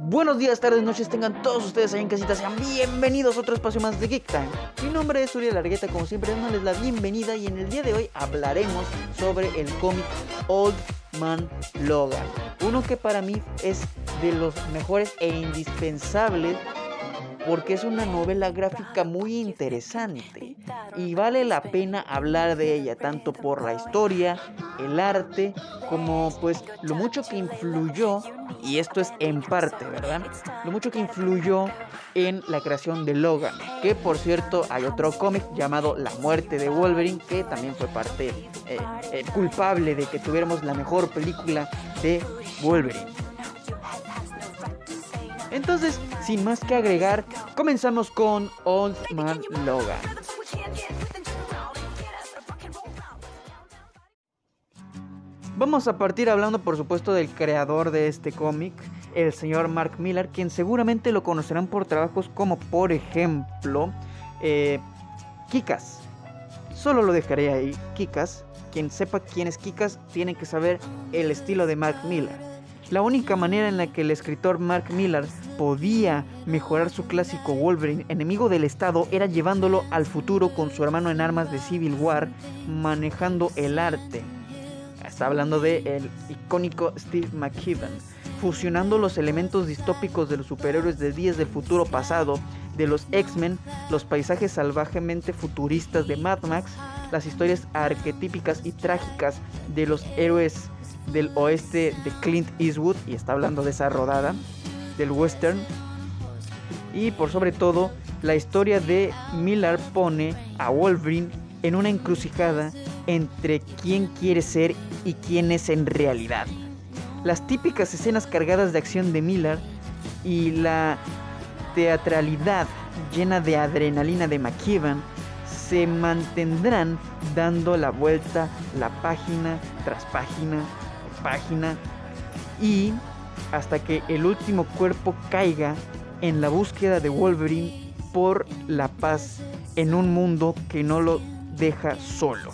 Buenos días, tardes, noches, tengan todos ustedes ahí en casita, sean bienvenidos a otro espacio más de Geek Time. Mi nombre es Uriel Largueta, como siempre dándoles la bienvenida y en el día de hoy hablaremos sobre el cómic Old Man Logan. Uno que para mí es de los mejores e indispensables porque es una novela gráfica muy interesante y vale la pena hablar de ella tanto por la historia, el arte, como pues lo mucho que influyó, y esto es en parte, ¿verdad? Lo mucho que influyó en la creación de Logan, que por cierto hay otro cómic llamado La muerte de Wolverine, que también fue parte eh, eh, culpable de que tuviéramos la mejor película de Wolverine. Entonces, sin más que agregar, comenzamos con Old Man Logan. Vamos a partir hablando por supuesto del creador de este cómic, el señor Mark Miller, quien seguramente lo conocerán por trabajos como por ejemplo eh, Kikas. Solo lo dejaré ahí, Kikas. Quien sepa quién es Kikas tiene que saber el estilo de Mark Miller. La única manera en la que el escritor Mark Millar podía mejorar su clásico Wolverine, enemigo del Estado, era llevándolo al futuro con su hermano en armas de Civil War, manejando el arte. Está hablando de el icónico Steve McKibben, fusionando los elementos distópicos de los superhéroes de días del futuro pasado, de los X-Men, los paisajes salvajemente futuristas de Mad Max, las historias arquetípicas y trágicas de los héroes del oeste de Clint Eastwood, y está hablando de esa rodada del western. Y por sobre todo, la historia de Miller pone a Wolverine en una encrucijada entre quién quiere ser y quién es en realidad. Las típicas escenas cargadas de acción de Miller y la teatralidad llena de adrenalina de McKibben se mantendrán dando la vuelta la página tras página página y hasta que el último cuerpo caiga en la búsqueda de Wolverine por la paz en un mundo que no lo deja solo.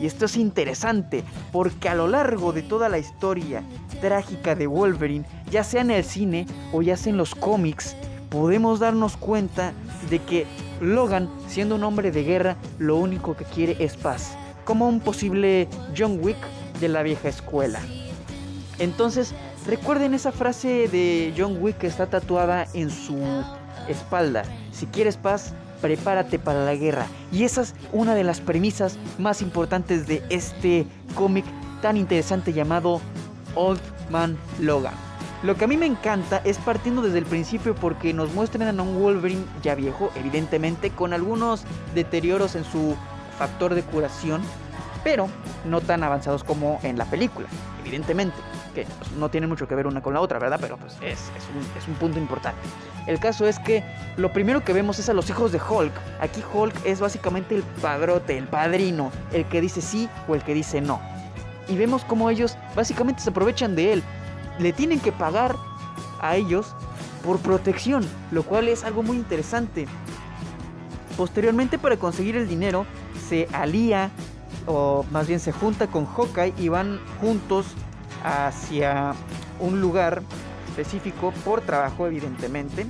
Y esto es interesante porque a lo largo de toda la historia trágica de Wolverine, ya sea en el cine o ya sea en los cómics, podemos darnos cuenta de que Logan, siendo un hombre de guerra, lo único que quiere es paz. Como un posible John Wick de la vieja escuela. Entonces, recuerden esa frase de John Wick que está tatuada en su espalda. Si quieres paz, prepárate para la guerra. Y esa es una de las premisas más importantes de este cómic tan interesante llamado Old Man Logan. Lo que a mí me encanta es partiendo desde el principio porque nos muestran a un Wolverine ya viejo, evidentemente, con algunos deterioros en su factor de curación, pero no tan avanzados como en la película, evidentemente, que pues, no tiene mucho que ver una con la otra, ¿verdad? Pero pues es, un, punto importante. El caso es que lo primero que vemos es a los hijos de Hulk. Aquí Hulk es básicamente el padrote, el padrino, el que dice sí o el que dice no. Y vemos cómo ellos básicamente se aprovechan de él. Le tienen que pagar a ellos por protección, lo cual es algo muy interesante. Posteriormente para conseguir el dinero se alía o más bien se junta con Hawkeye y van juntos hacia un lugar específico por trabajo evidentemente.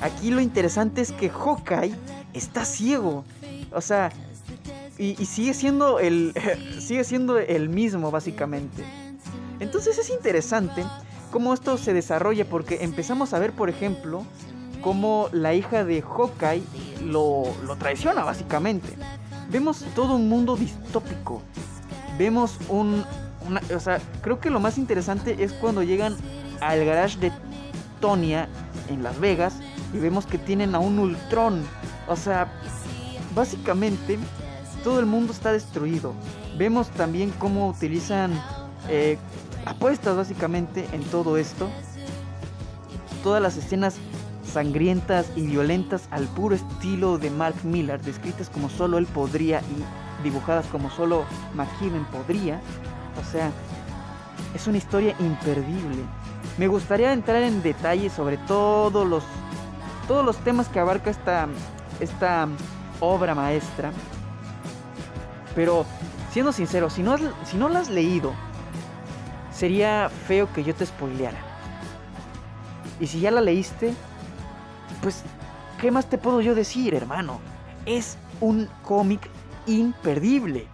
Aquí lo interesante es que Hawkeye está ciego. O sea, y, sigue siendo el sigue siendo el mismo básicamente. Entonces es interesante cómo esto se desarrolla porque empezamos a ver, por ejemplo, cómo la hija de Hawkeye lo, lo traiciona básicamente vemos todo un mundo distópico. Vemos un... o sea, creo que lo más interesante es cuando llegan al garage de Tonya en Las Vegas y vemos que tienen a un Ultron. O sea, básicamente todo el mundo está destruido. Vemos también cómo utilizan eh, apuestas básicamente en todo esto. Todas las escenas sangrientas y violentas al puro estilo de Mark Miller, descritas como solo él podría y dibujadas como solo McKibben podría. O sea, es una historia imperdible. Me gustaría entrar en detalle sobre todos los todos los temas que abarca esta esta obra maestra. Pero siendo sincero, si no, si no la has leído, sería feo que yo te spoileara. Y si ya la leíste, pues, ¿qué más te puedo yo decir, hermano? Es un cómic imperdible.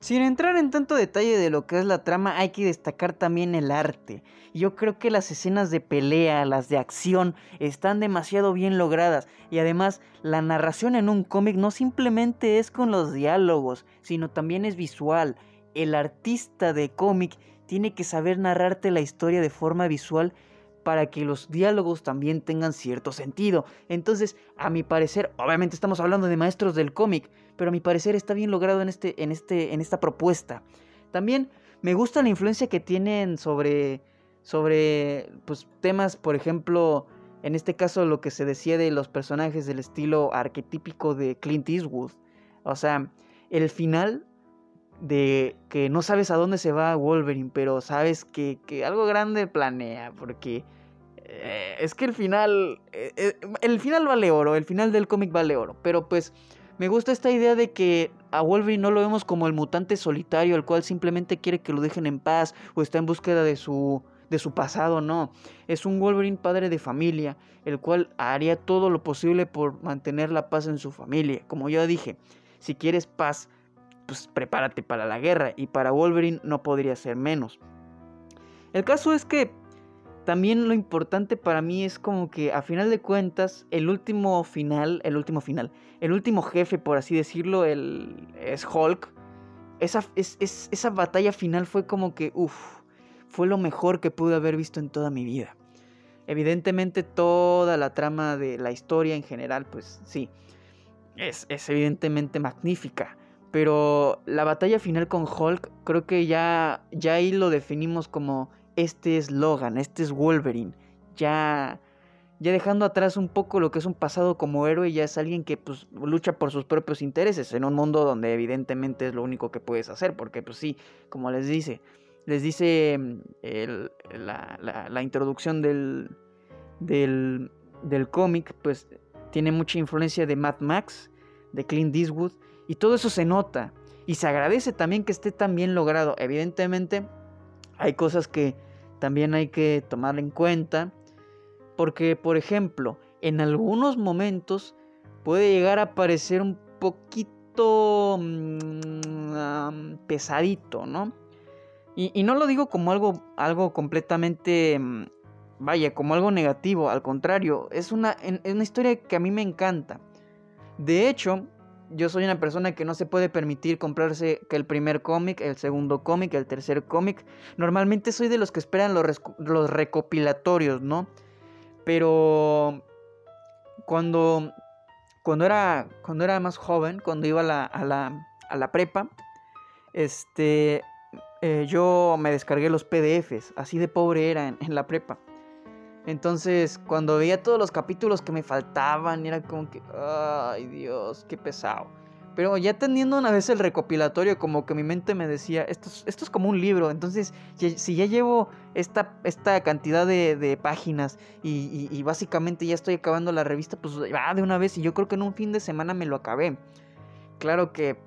Sin entrar en tanto detalle de lo que es la trama, hay que destacar también el arte. Yo creo que las escenas de pelea, las de acción, están demasiado bien logradas. Y además, la narración en un cómic no simplemente es con los diálogos, sino también es visual. El artista de cómic tiene que saber narrarte la historia de forma visual para que los diálogos también tengan cierto sentido. Entonces, a mi parecer, obviamente estamos hablando de maestros del cómic, pero a mi parecer está bien logrado en, este, en, este, en esta propuesta. También me gusta la influencia que tienen sobre, sobre pues, temas, por ejemplo, en este caso lo que se decía de los personajes del estilo arquetípico de Clint Eastwood. O sea, el final de que no sabes a dónde se va Wolverine, pero sabes que, que algo grande planea, porque eh, es que el final, eh, eh, el final vale oro, el final del cómic vale oro, pero pues me gusta esta idea de que a Wolverine no lo vemos como el mutante solitario, el cual simplemente quiere que lo dejen en paz o está en búsqueda de su, de su pasado, no. Es un Wolverine padre de familia, el cual haría todo lo posible por mantener la paz en su familia. Como ya dije, si quieres paz, pues prepárate para la guerra y para Wolverine no podría ser menos. El caso es que también lo importante para mí es como que a final de cuentas el último final, el último final, el último jefe por así decirlo, el, es Hulk. Esa, es, esa batalla final fue como que, uff, fue lo mejor que pude haber visto en toda mi vida. Evidentemente toda la trama de la historia en general, pues sí, es, es evidentemente magnífica. Pero la batalla final con Hulk, creo que ya, ya ahí lo definimos como este es Logan, este es Wolverine. Ya, ya dejando atrás un poco lo que es un pasado como héroe, ya es alguien que pues, lucha por sus propios intereses en un mundo donde evidentemente es lo único que puedes hacer, porque pues sí, como les dice, les dice mm, la, introducción del, del, del cómic, pues tiene mucha influencia de Mad Max, de Clint Eastwood, y todo eso se nota. Y se agradece también que esté tan bien logrado. Evidentemente, hay cosas que también hay que tomar en cuenta. Porque, por ejemplo, en algunos momentos puede llegar a parecer un poquito mm, pesadito, ¿no? Y, no lo digo como algo, algo completamente, mm, vaya, como algo negativo, al contrario, es una, es una historia que a mí me encanta. De hecho, yo soy una persona que no se puede permitir comprarse que el primer cómic, el segundo cómic, el tercer cómic. Normalmente soy de los que esperan los, los recopilatorios, ¿no? Pero cuando, cuando, era, cuando era más joven, cuando iba a la, a la, a la prepa, este, eh, yo me descargué los PDFs, así de pobre era en la prepa. Entonces, cuando veía todos los capítulos que me faltaban, era como que, ay Dios, qué pesado. Pero ya teniendo una vez el recopilatorio, como que mi mente me decía, esto es, esto es como un libro, entonces si ya llevo esta, esta cantidad de, páginas y, básicamente ya estoy acabando la revista, pues va de una vez y yo creo que en un fin de semana me lo acabé. Claro que,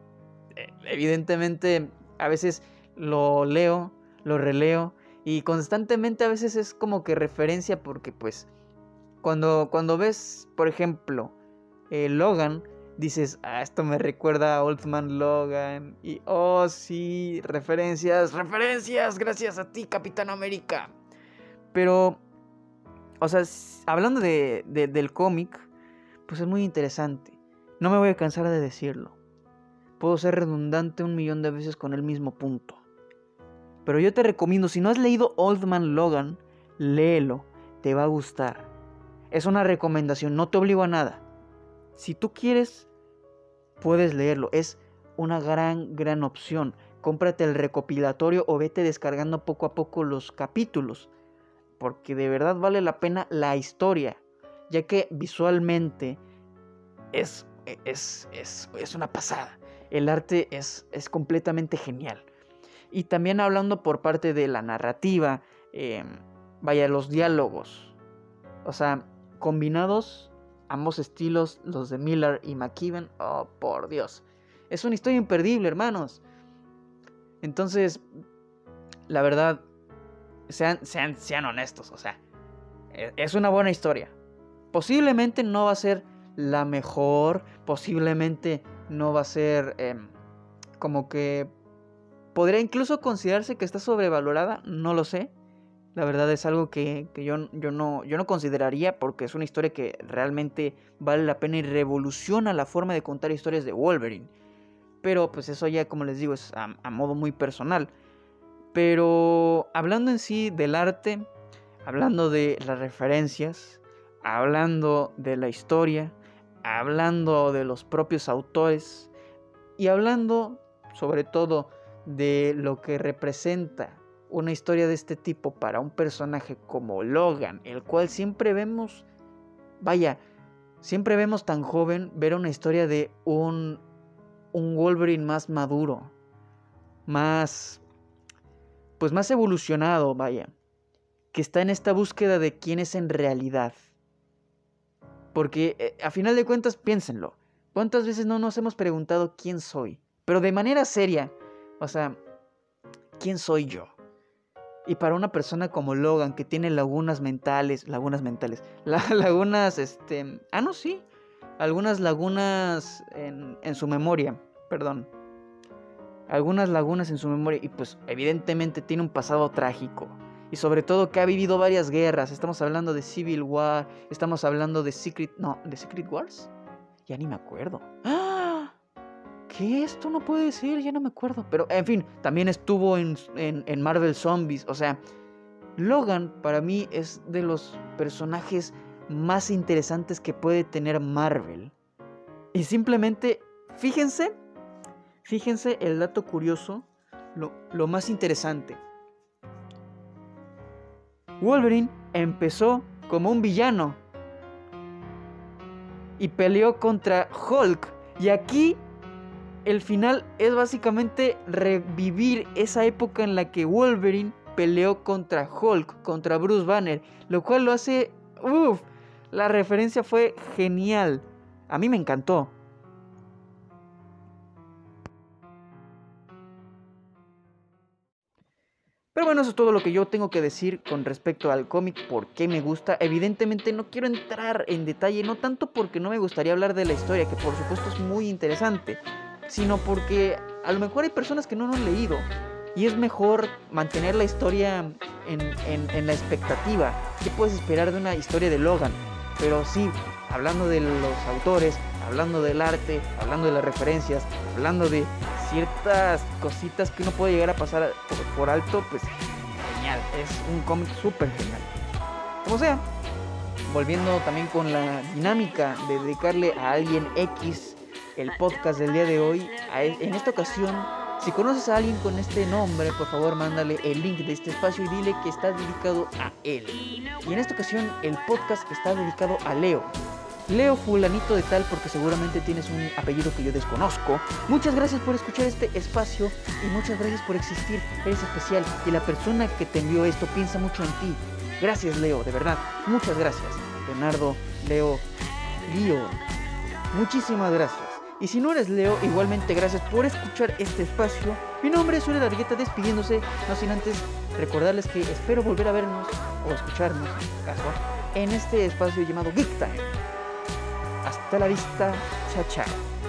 eh, evidentemente, a veces lo leo, lo releo y constantemente a veces es como que referencia porque pues cuando, cuando ves, por ejemplo, eh, Logan, dices, ah, esto me recuerda a Old Man Logan. Y, oh, sí, referencias, referencias, gracias a ti, Capitán América. Pero, o sea, hablando de, del cómic, pues es muy interesante. No me voy a cansar de decirlo. Puedo ser redundante un millón de veces con el mismo punto. Pero yo te recomiendo, si no has leído Old Man Logan, léelo, te va a gustar. Es una recomendación, no te obligo a nada. Si tú quieres, puedes leerlo. Es una gran, gran opción. Cómprate el recopilatorio o vete descargando poco a poco los capítulos. Porque de verdad vale la pena la historia. Ya que visualmente es, es, es, es una pasada. El arte es, es completamente genial. Y también hablando por parte de la narrativa, em, vaya, los diálogos. O sea, combinados ambos estilos, los de Miller y McKeven, oh por Dios. Es una historia imperdible, hermanos. Entonces, la verdad, sean, sean, sean honestos, o sea, e, es una buena historia. Posiblemente no va a ser la mejor, posiblemente no va a ser em, como que podría incluso considerarse que está sobrevalorada, no lo sé. La verdad es algo que, yo, yo, no, yo no consideraría porque es una historia que realmente vale la pena y revoluciona la forma de contar historias de Wolverine. Pero pues eso ya, como les digo, es a, modo muy personal. Pero hablando en sí del arte, hablando de las referencias, hablando de la historia, hablando de los propios autores y hablando sobre todo de lo que representa una historia de este tipo para un personaje como Logan, el cual siempre vemos, vaya, siempre vemos tan joven ver una historia de un un Wolverine más maduro, más, pues más evolucionado, vaya, que está en esta búsqueda de quién es en realidad. Porque eh, a final de cuentas, piénsenlo, ¿cuántas veces no nos hemos preguntado quién soy? Pero de manera seria, o sea, ¿quién soy yo? Y para una persona como Logan, que tiene lagunas mentales, lagunas mentales, lagunas, este, ah, no, sí, algunas lagunas en, su memoria, perdón. Algunas lagunas en su memoria y pues evidentemente tiene un pasado trágico. Y sobre todo que ha vivido varias guerras. Estamos hablando de Civil War, estamos hablando de Secret... No, ¿de Secret Wars? Ya ni me acuerdo. ¡Ah! Esto no puede ser, ya no me acuerdo. Pero, en fin, también estuvo en, en Marvel Zombies. O sea, Logan para mí es de los personajes más interesantes que puede tener Marvel. Y simplemente, fíjense, fíjense el dato curioso, lo, lo más interesante. Wolverine empezó como un villano y peleó contra Hulk. Y aquí el final es básicamente revivir esa época en la que Wolverine peleó contra Hulk, contra Bruce Banner, lo cual lo hace, uff, la referencia fue genial. A mí me encantó. Pero bueno, eso es todo lo que yo tengo que decir con respecto al cómic, por qué me gusta. Evidentemente no quiero entrar en detalle, no tanto porque no me gustaría hablar de la historia, que por supuesto es muy interesante, sino porque a lo mejor hay personas que no lo han leído y es mejor mantener la historia en, en la expectativa. ¿Qué puedes esperar de una historia de Logan? Pero sí, hablando de los autores, hablando del arte, hablando de las referencias, hablando de ciertas cositas que uno puede llegar a pasar por, alto, pues genial, es un cómic súper genial. Como sea, volviendo también con la dinámica de dedicarle a alguien X el podcast del día de hoy, en esta ocasión si conoces a alguien con este nombre, por favor mándale el link de este espacio y dile que está dedicado a él. Y en esta ocasión el podcast está dedicado a Leo. Leo fulanito de tal porque seguramente tienes un apellido que yo desconozco. Muchas gracias por escuchar este espacio y muchas gracias por existir. Eres especial y la persona que te envió esto piensa mucho en ti. Gracias Leo, de verdad. Muchas gracias. Leonardo, Leo, Lío. Muchísimas gracias. Y si no eres Leo, igualmente gracias por escuchar este espacio. Mi nombre es Ure Dargueta despidiéndose, no sin antes recordarles que espero volver a vernos o escucharnos, caso, en este espacio llamado Geek Time. Hasta la vista, chao chao.